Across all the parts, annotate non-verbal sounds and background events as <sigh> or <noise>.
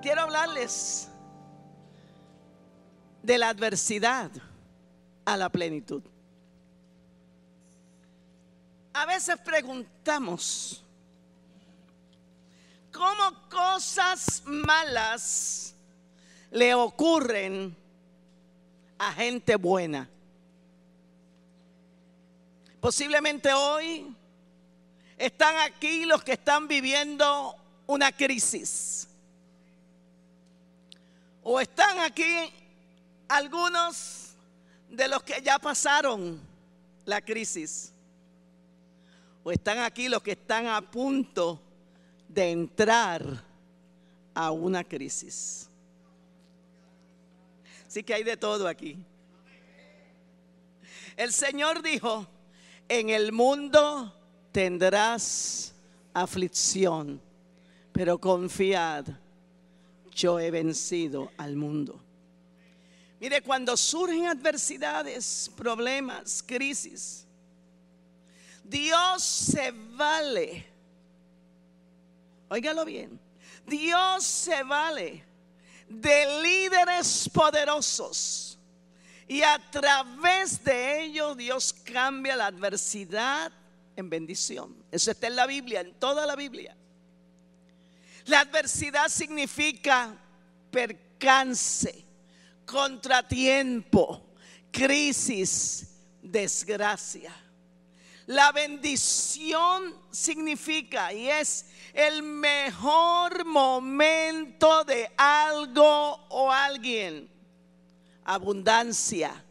quiero hablarles de la adversidad a la plenitud. A veces preguntamos, ¿cómo cosas malas le ocurren a gente buena? Posiblemente hoy están aquí los que están viviendo una crisis. O están aquí algunos de los que ya pasaron la crisis. O están aquí los que están a punto de entrar a una crisis. Así que hay de todo aquí. El Señor dijo, en el mundo tendrás aflicción, pero confiad, yo he vencido al mundo. Mire, cuando surgen adversidades, problemas, crisis, Dios se vale. Óigalo bien. Dios se vale de líderes poderosos. Y a través de ellos Dios cambia la adversidad en bendición. Eso está en la Biblia, en toda la Biblia. La adversidad significa percance contratiempo, crisis, desgracia. La bendición significa y es el mejor momento de algo o alguien. Abundancia,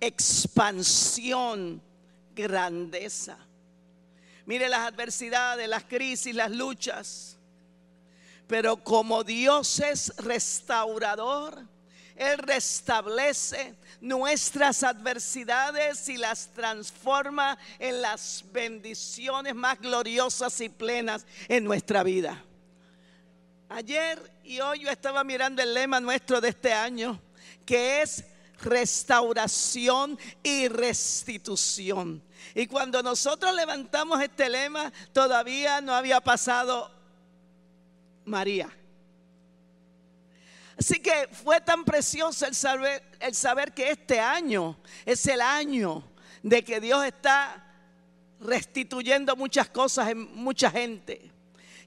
expansión, grandeza. Mire las adversidades, las crisis, las luchas. Pero como Dios es restaurador, él restablece nuestras adversidades y las transforma en las bendiciones más gloriosas y plenas en nuestra vida. Ayer y hoy yo estaba mirando el lema nuestro de este año, que es restauración y restitución. Y cuando nosotros levantamos este lema, todavía no había pasado María. Así que fue tan precioso el saber, el saber que este año es el año de que Dios está restituyendo muchas cosas en mucha gente.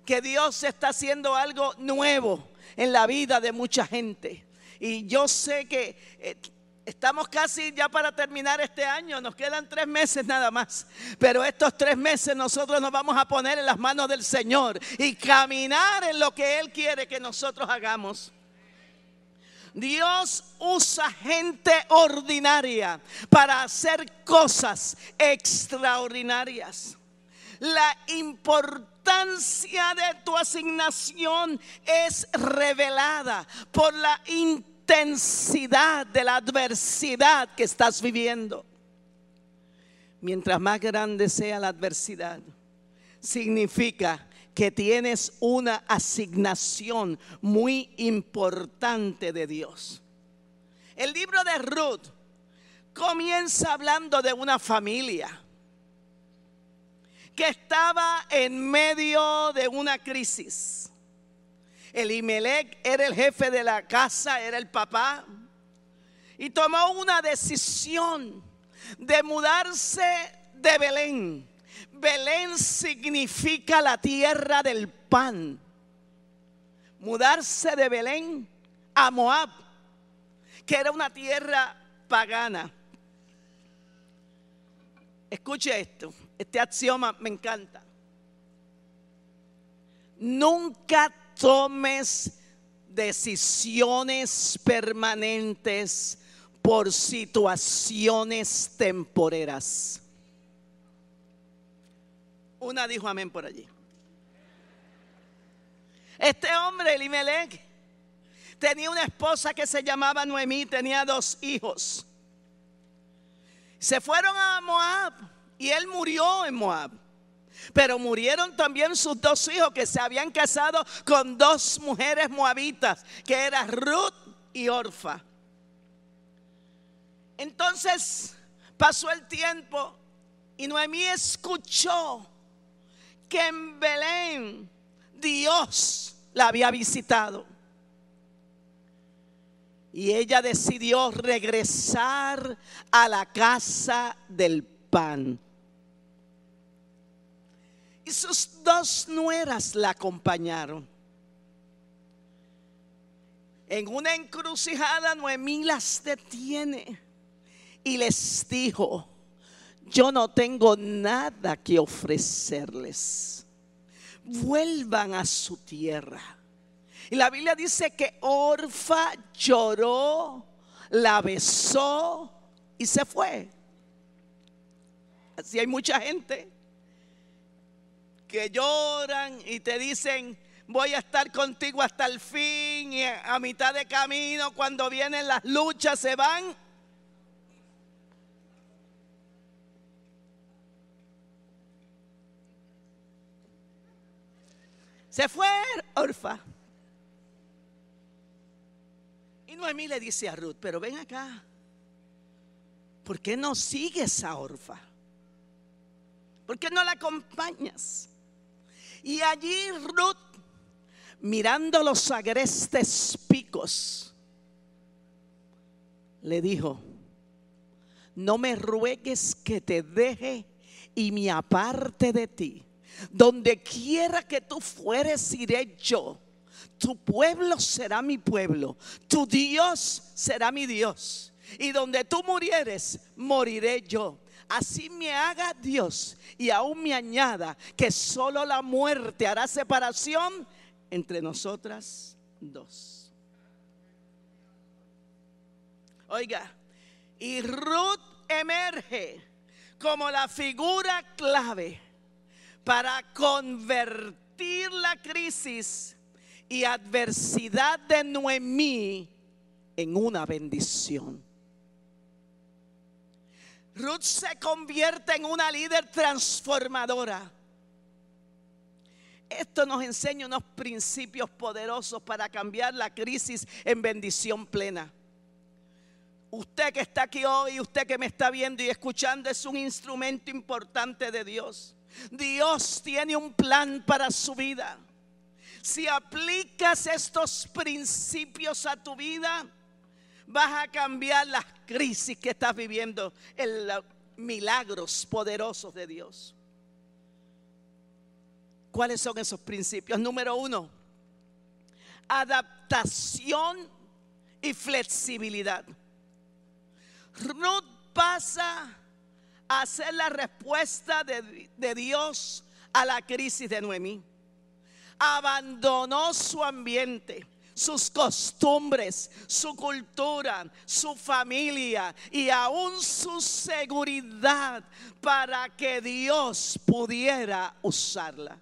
Que Dios está haciendo algo nuevo en la vida de mucha gente. Y yo sé que eh, estamos casi ya para terminar este año, nos quedan tres meses nada más. Pero estos tres meses nosotros nos vamos a poner en las manos del Señor y caminar en lo que Él quiere que nosotros hagamos. Dios usa gente ordinaria para hacer cosas extraordinarias. La importancia de tu asignación es revelada por la intensidad de la adversidad que estás viviendo. Mientras más grande sea la adversidad, significa que tienes una asignación muy importante de Dios. El libro de Ruth comienza hablando de una familia que estaba en medio de una crisis. Elimelech era el jefe de la casa, era el papá, y tomó una decisión de mudarse de Belén Belén significa la tierra del pan. Mudarse de Belén a Moab, que era una tierra pagana. Escuche esto, este axioma me encanta. Nunca tomes decisiones permanentes por situaciones temporeras. Una dijo amén por allí. Este hombre, Elimelech, tenía una esposa que se llamaba Noemí, tenía dos hijos. Se fueron a Moab y él murió en Moab. Pero murieron también sus dos hijos que se habían casado con dos mujeres moabitas, que eran Ruth y Orfa. Entonces pasó el tiempo y Noemí escuchó que en Belén Dios la había visitado. Y ella decidió regresar a la casa del pan. Y sus dos nueras la acompañaron. En una encrucijada Noemí las detiene y les dijo, yo no tengo nada que ofrecerles. Vuelvan a su tierra. Y la Biblia dice que Orfa lloró, la besó y se fue. Así hay mucha gente que lloran y te dicen, voy a estar contigo hasta el fin y a mitad de camino cuando vienen las luchas se van. Se fue Orfa. Y Noemí le dice a Ruth, pero ven acá, ¿por qué no sigues a Orfa? ¿Por qué no la acompañas? Y allí Ruth mirando los agrestes picos, le dijo, no me ruegues que te deje y me aparte de ti. Donde quiera que tú fueres, iré yo. Tu pueblo será mi pueblo. Tu Dios será mi Dios. Y donde tú murieres, moriré yo. Así me haga Dios y aún me añada que solo la muerte hará separación entre nosotras dos. Oiga, y Ruth emerge como la figura clave para convertir la crisis y adversidad de Noemí en una bendición. Ruth se convierte en una líder transformadora esto nos enseña unos principios poderosos para cambiar la crisis en bendición plena. Usted que está aquí hoy, usted que me está viendo y escuchando, es un instrumento importante de Dios. Dios tiene un plan para su vida. Si aplicas estos principios a tu vida, vas a cambiar las crisis que estás viviendo en los milagros poderosos de Dios. ¿Cuáles son esos principios? Número uno, adaptación y flexibilidad. Ruth pasa a ser la respuesta de, de, Dios a la crisis de Noemí. Abandonó su ambiente, sus costumbres, su cultura, su familia y aún su seguridad para que Dios pudiera usarla.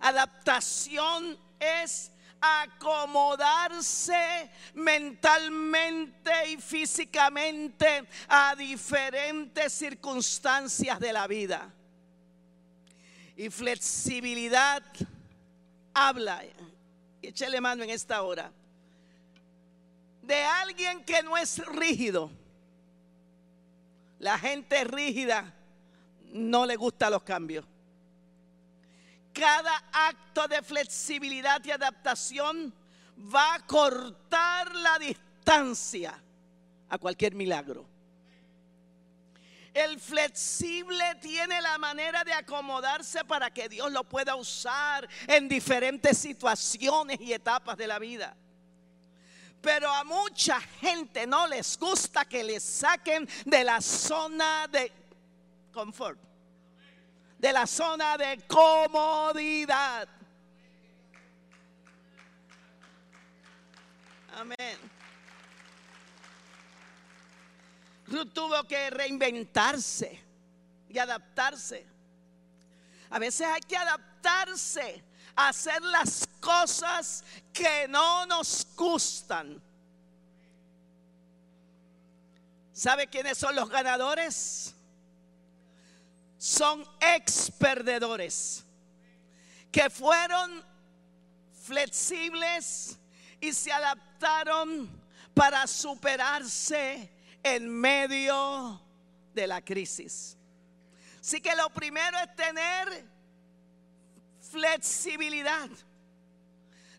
Adaptación es acomodarse mentalmente y físicamente a diferentes circunstancias de la vida. Y flexibilidad habla, échale mano en esta hora, de alguien que no es rígido. La gente rígida no le gusta los cambios cada acto de flexibilidad y adaptación va a cortar la distancia a cualquier milagro. El flexible tiene la manera de acomodarse para que Dios lo pueda usar en diferentes situaciones y etapas de la vida. Pero a mucha gente no les gusta que les saquen de la zona de confort de la zona de comodidad. Amén. Tuvo que reinventarse y adaptarse. A veces hay que adaptarse a hacer las cosas que no nos gustan. ¿Sabe quiénes son los ganadores? son ex perdedores que fueron flexibles y se adaptaron para superarse en medio de la crisis. Así que lo primero es tener flexibilidad.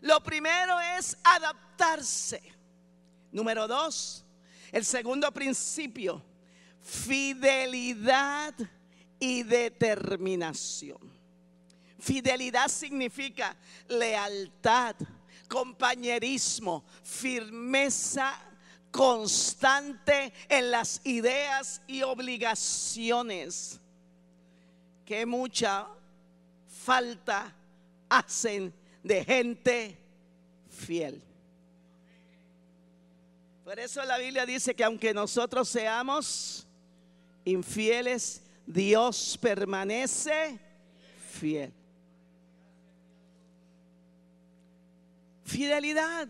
Lo primero es adaptarse. Número dos, el segundo principio, fidelidad y determinación. Fidelidad significa lealtad, compañerismo, firmeza constante en las ideas y obligaciones que mucha falta hacen de gente fiel. Por eso la Biblia dice que aunque nosotros seamos infieles, Dios permanece fiel. Fidelidad.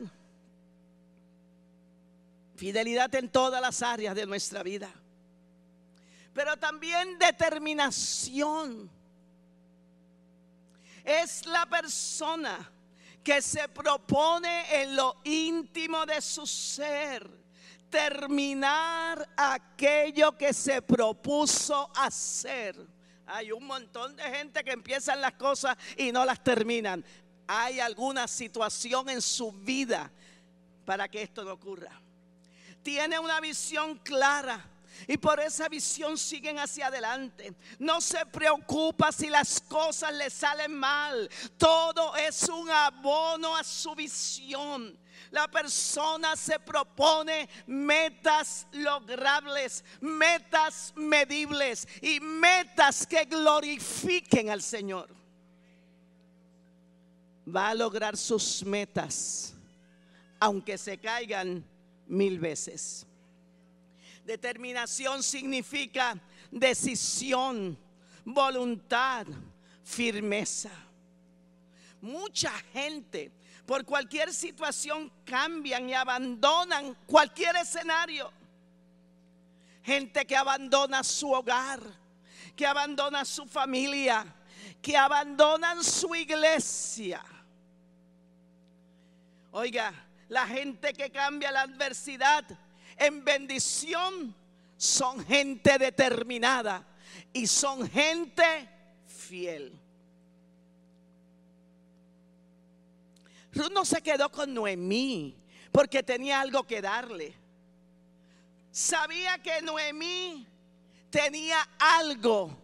Fidelidad en todas las áreas de nuestra vida. Pero también determinación. Es la persona que se propone en lo íntimo de su ser terminar aquello que se propuso hacer. Hay un montón de gente que empiezan las cosas y no las terminan. Hay alguna situación en su vida para que esto no ocurra. Tiene una visión clara y por esa visión siguen hacia adelante. No se preocupa si las cosas le salen mal. Todo es un abono a su visión. La persona se propone metas logrables, metas medibles y metas que glorifiquen al Señor. Va a lograr sus metas, aunque se caigan mil veces. Determinación significa decisión, voluntad, firmeza. Mucha gente por cualquier situación cambian y abandonan cualquier escenario. Gente que abandona su hogar, que abandona su familia, que abandonan su iglesia. Oiga, la gente que cambia la adversidad en bendición son gente determinada y son gente fiel. Ruth no se quedó con Noemí porque tenía algo que darle. Sabía que Noemí tenía algo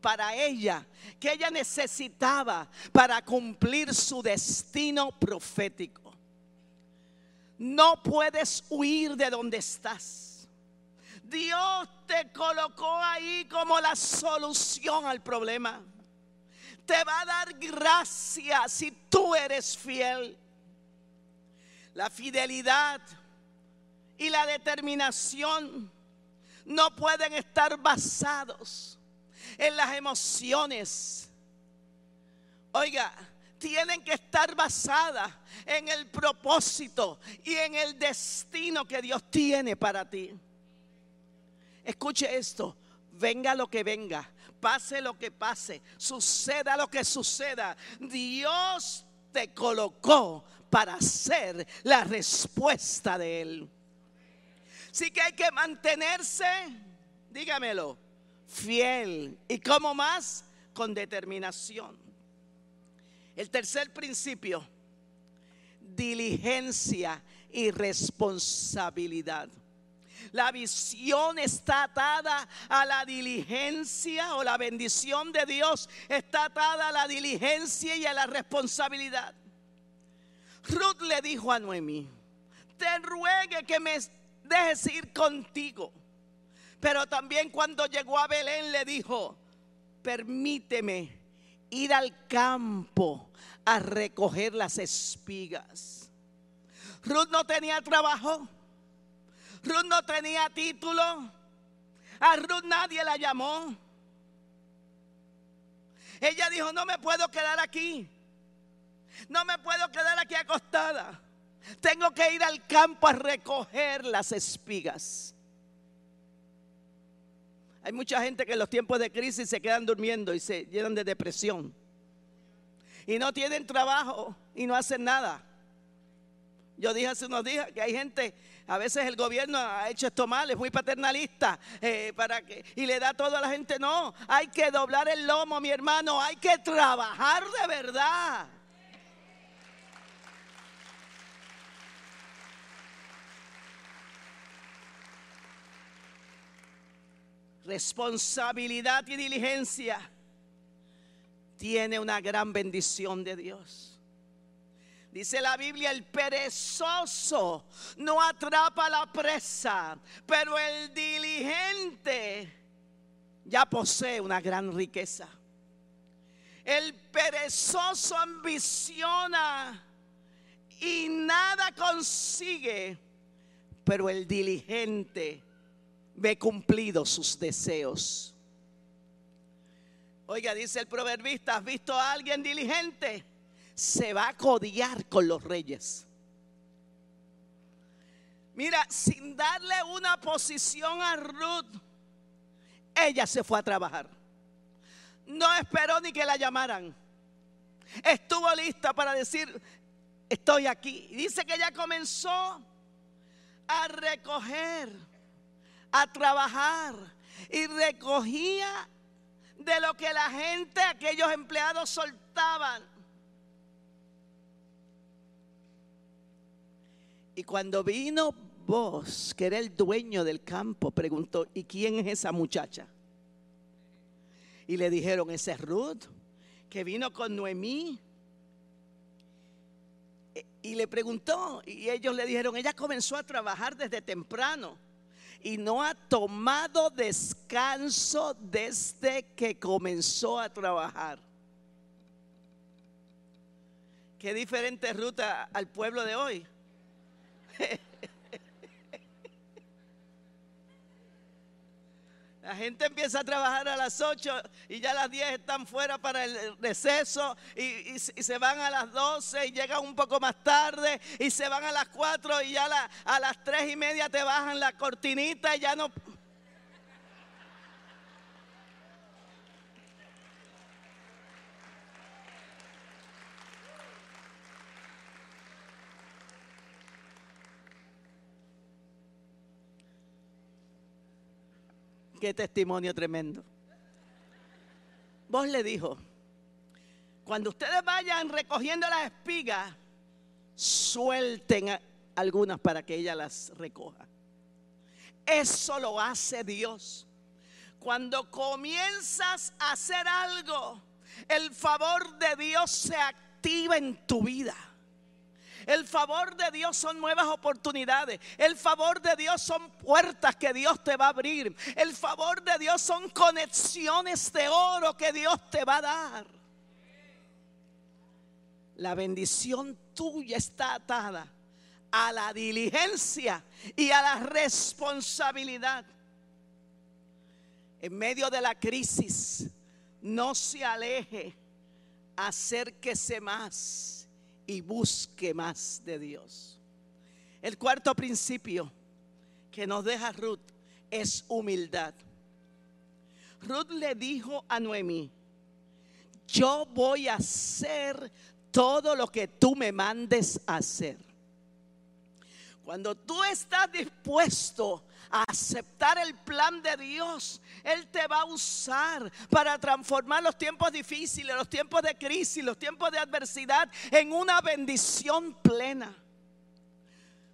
para ella que ella necesitaba para cumplir su destino profético. No puedes huir de donde estás. Dios te colocó ahí como la solución al problema te va a dar gracia si tú eres fiel. La fidelidad y la determinación no pueden estar basados en las emociones. Oiga, tienen que estar basadas en el propósito y en el destino que Dios tiene para ti. Escuche esto, venga lo que venga, pase lo que pase, suceda lo que suceda, Dios te colocó para ser la respuesta de Él. Así que hay que mantenerse, dígamelo, fiel. ¿Y cómo más? Con determinación. El tercer principio, diligencia y responsabilidad. La visión está atada a la diligencia o la bendición de Dios está atada a la diligencia y a la responsabilidad. Ruth le dijo a Noemí, te ruegue que me dejes ir contigo. Pero también cuando llegó a Belén le dijo, permíteme ir al campo a recoger las espigas. Ruth no tenía trabajo. Ruth no tenía título. A Ruth nadie la llamó. Ella dijo, no me puedo quedar aquí. No me puedo quedar aquí acostada. Tengo que ir al campo a recoger las espigas. Hay mucha gente que en los tiempos de crisis se quedan durmiendo y se llenan de depresión. Y no tienen trabajo y no hacen nada. Yo dije hace unos días que hay gente a veces el gobierno ha hecho esto mal, es muy paternalista eh, para que, y le da todo a la gente. No, hay que doblar el lomo, mi hermano, hay que trabajar de verdad. Responsabilidad y diligencia, tiene una gran bendición de Dios. Dice la Biblia, el perezoso no atrapa la presa, pero el diligente ya posee una gran riqueza. El perezoso ambiciona y nada consigue, pero el diligente ve cumplidos sus deseos. Oiga, dice el proverbista, ¿has visto a alguien diligente? se va a codiar con los reyes. Mira, sin darle una posición a Ruth, ella se fue a trabajar. No esperó ni que la llamaran. Estuvo lista para decir, estoy aquí. Dice que ella comenzó a recoger, a trabajar y recogía de lo que la gente, aquellos empleados soltaban. Y cuando vino vos, que era el dueño del campo, preguntó, ¿y quién es esa muchacha? Y le dijeron, esa es Ruth, que vino con Noemí. E, y le preguntó, y ellos le dijeron, ella comenzó a trabajar desde temprano y no ha tomado descanso desde que comenzó a trabajar. Qué diferente ruta al pueblo de hoy. <laughs> La gente empieza a trabajar a las 8 y ya a las 10 están fuera para el receso y, se van a las 12 y llegan un poco más tarde y se van a las 4 y ya a las 3 y media te bajan la cortinita y ya no... Qué testimonio tremendo. Vos le dijo, cuando ustedes vayan recogiendo las espigas, suelten algunas para que ella las recoja. Eso lo hace Dios. Cuando comienzas a hacer algo, el favor de Dios se activa en tu vida. El favor de Dios son nuevas oportunidades. El favor de Dios son puertas que Dios te va a abrir. El favor de Dios son conexiones de oro que Dios te va a dar. La bendición tuya está atada a la diligencia y a la responsabilidad. En medio de la crisis, no se aleje, acérquese más y busque más de Dios. El cuarto principio que nos deja Ruth es humildad. Ruth le dijo a Noemí, yo voy a hacer todo lo que tú me mandes hacer. Cuando tú estás dispuesto aceptar el plan de Dios, Él te va a usar para transformar los tiempos difíciles, los tiempos de crisis, los tiempos de adversidad en una bendición plena.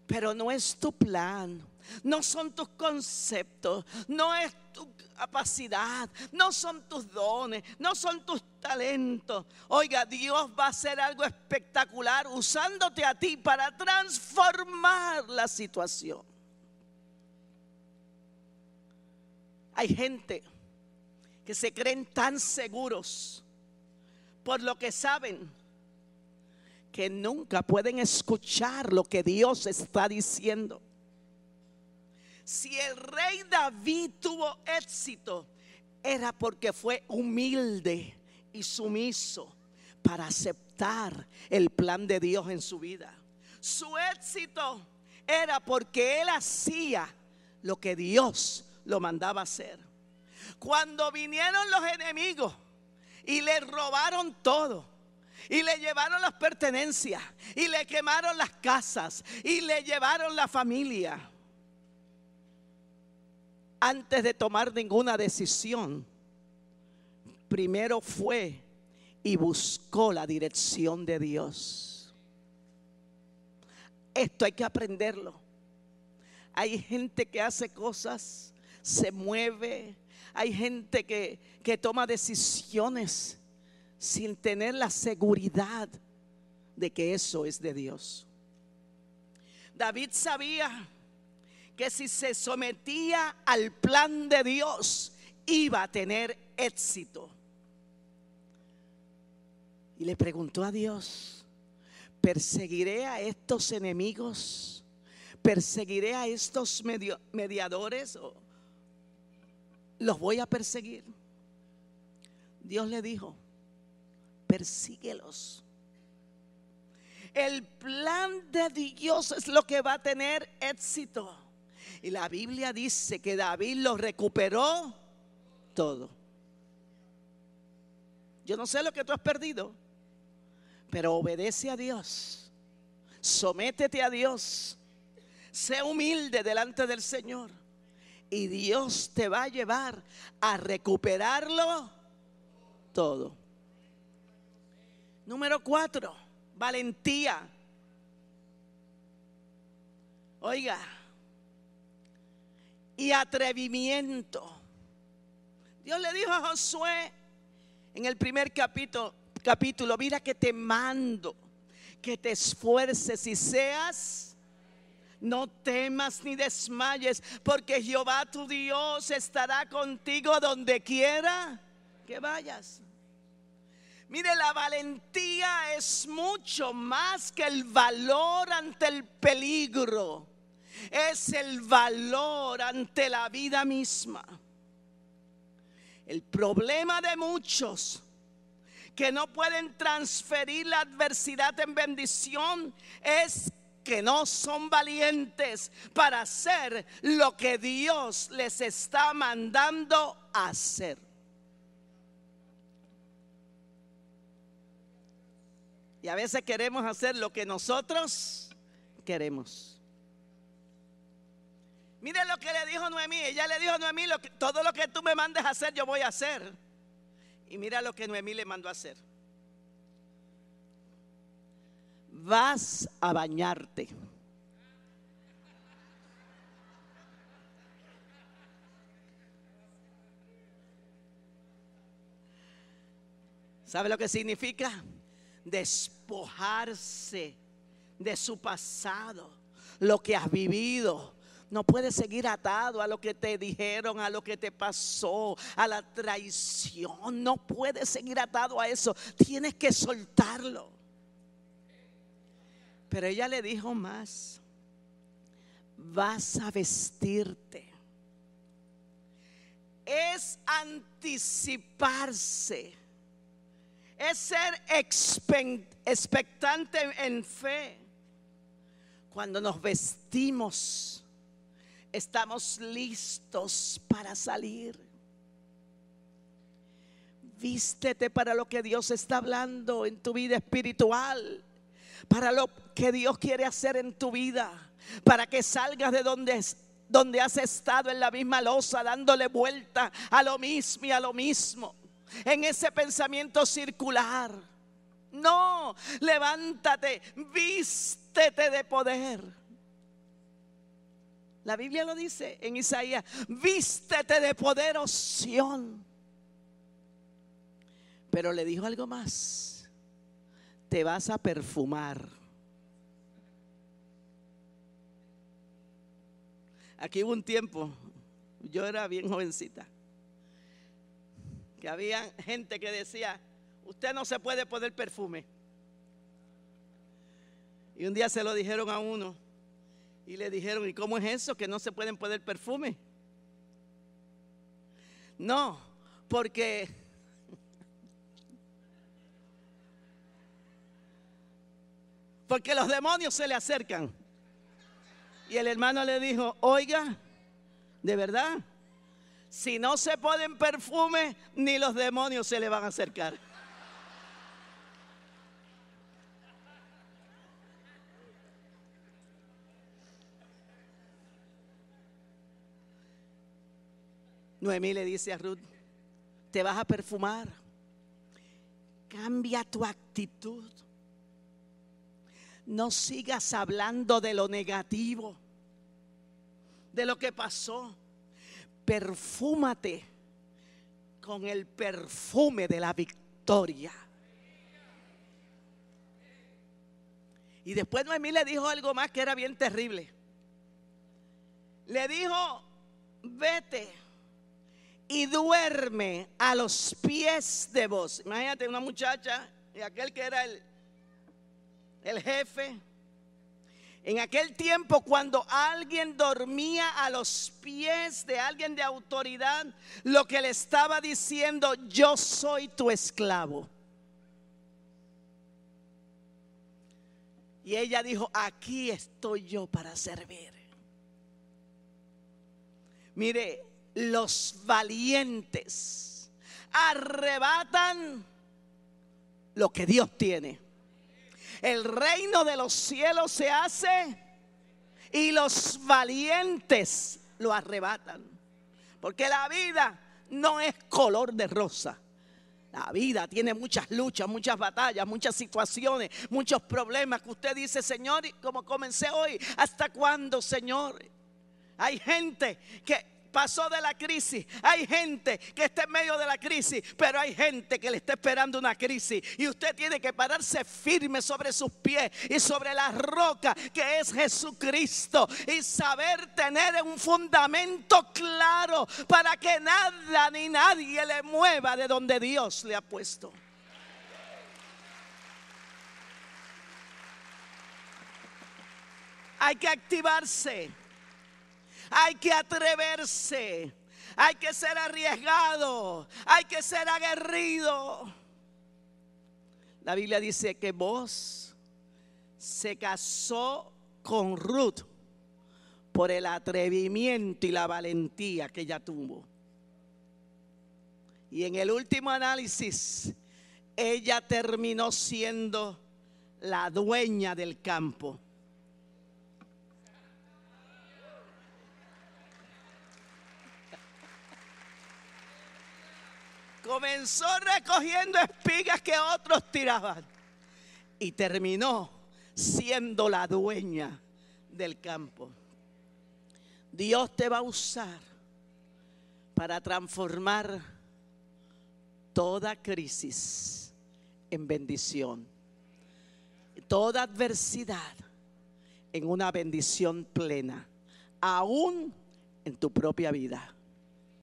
Pero no es tu plan, no son tus conceptos, no es tu capacidad, no son tus dones, no son tus talentos. Oiga, Dios va a hacer algo espectacular usándote a ti para transformar la situación. Hay gente que se creen tan seguros por lo que saben que nunca pueden escuchar lo que Dios está diciendo. Si el rey David tuvo éxito, era porque fue humilde y sumiso para aceptar el plan de Dios en su vida. Su éxito era porque él hacía lo que Dios lo mandaba hacer. Cuando vinieron los enemigos y le robaron todo, y le llevaron las pertenencias, y le quemaron las casas, y le llevaron la familia, antes de tomar ninguna decisión, primero fue y buscó la dirección de Dios. Esto hay que aprenderlo. Hay gente que hace cosas, se mueve, hay gente que, que toma decisiones sin tener la seguridad de que eso es de Dios. David sabía que si se sometía al plan de Dios, iba a tener éxito. Y le preguntó a Dios, ¿perseguiré a estos enemigos? ¿Perseguiré a estos mediadores? ¿Los voy a perseguir? Dios le dijo, persíguelos. El plan de Dios es lo que va a tener éxito. Y la Biblia dice que David lo recuperó todo. Yo no sé lo que tú has perdido, pero obedece a Dios. Sométete a Dios. Sé humilde delante del Señor. Y Dios te va a llevar a recuperarlo todo. Número cuatro, valentía. Oiga, y atrevimiento. Dios le dijo a Josué en el primer capítulo, capítulo, mira que te mando que te esfuerces y seas, no temas ni desmayes, porque Jehová tu Dios estará contigo donde quiera que vayas. Mire, la valentía es mucho más que el valor ante el peligro. Es el valor ante la vida misma. El problema de muchos que no pueden transferir la adversidad en bendición es que no son valientes para hacer lo que Dios les está mandando hacer. Y a veces queremos hacer lo que nosotros queremos. Mire lo que le dijo Noemí. Ella le dijo a Noemí, todo lo que tú me mandes a hacer, yo voy a hacer. Y mira lo que Noemí le mandó a hacer. Vas a bañarte. ¿Sabe lo que significa? Despojarse de su pasado, lo que has vivido, no puedes seguir atado a lo que te dijeron, a lo que te pasó, a la traición. No puedes seguir atado a eso. Tienes que soltarlo. Pero ella le dijo más. Vas a vestirte. Es anticiparse. Es ser expectante en fe. Cuando nos vestimos estamos listos para salir. Vístete para lo que Dios está hablando en tu vida espiritual, para lo que Dios quiere hacer en tu vida, para que salgas de donde, donde has estado en la misma losa, dándole vuelta a lo mismo y a lo mismo, en ese pensamiento circular. No, levántate, vístete de poder. La Biblia lo dice en Isaías, vístete de poder, oh Pero le dijo algo más, te vas a perfumar. Aquí hubo un tiempo, yo era bien jovencita, que había gente que decía, usted no se puede poner perfume. Y un día se lo dijeron a uno y le dijeron, ¿y cómo es eso? Que no se pueden poner perfume. No, porque porque los demonios se le acercan. Y el hermano le dijo, oiga, de verdad, si no se ponen perfume, ni los demonios se le van a acercar. Noemí le dice a Ruth, te vas a perfumar. Cambia tu actitud. No sigas hablando de lo negativo, de lo que pasó. Perfúmate con el perfume de la victoria. Y después Noemí le dijo algo más que era bien terrible. Le dijo, vete y duerme a los pies de vos. Imagínate una muchacha y aquel que era el, el jefe. En aquel tiempo cuando alguien dormía a los pies de alguien de autoridad, lo que le estaba diciendo, yo soy tu esclavo. Y ella dijo, aquí estoy yo para servir. Mire, los valientes arrebatan lo que Dios tiene. El reino de los cielos se hace y los valientes lo arrebatan. Porque la vida no es color de rosa. La vida tiene muchas luchas, muchas batallas, muchas situaciones, muchos problemas que usted dice, Señor, como comencé hoy, ¿hasta cuándo, Señor? Hay gente que pasó de la crisis. Hay gente que está en medio de la crisis, pero hay gente que le está esperando una crisis. Y usted tiene que pararse firme sobre sus pies y sobre la roca que es Jesucristo. Y saber tener un fundamento claro para que nada ni nadie le mueva de donde Dios le ha puesto. Hay que activarse. Hay que atreverse. Hay que ser arriesgado. Hay que ser aguerrido. La Biblia dice que vos se casó con Ruth por el atrevimiento y la valentía que ella tuvo. Y en el último análisis, ella terminó siendo la dueña del campo. Comenzó recogiendo espigas que otros tiraban y terminó siendo la dueña del campo. Dios te va a usar para transformar toda crisis en bendición, toda adversidad en una bendición plena, aún en tu propia vida.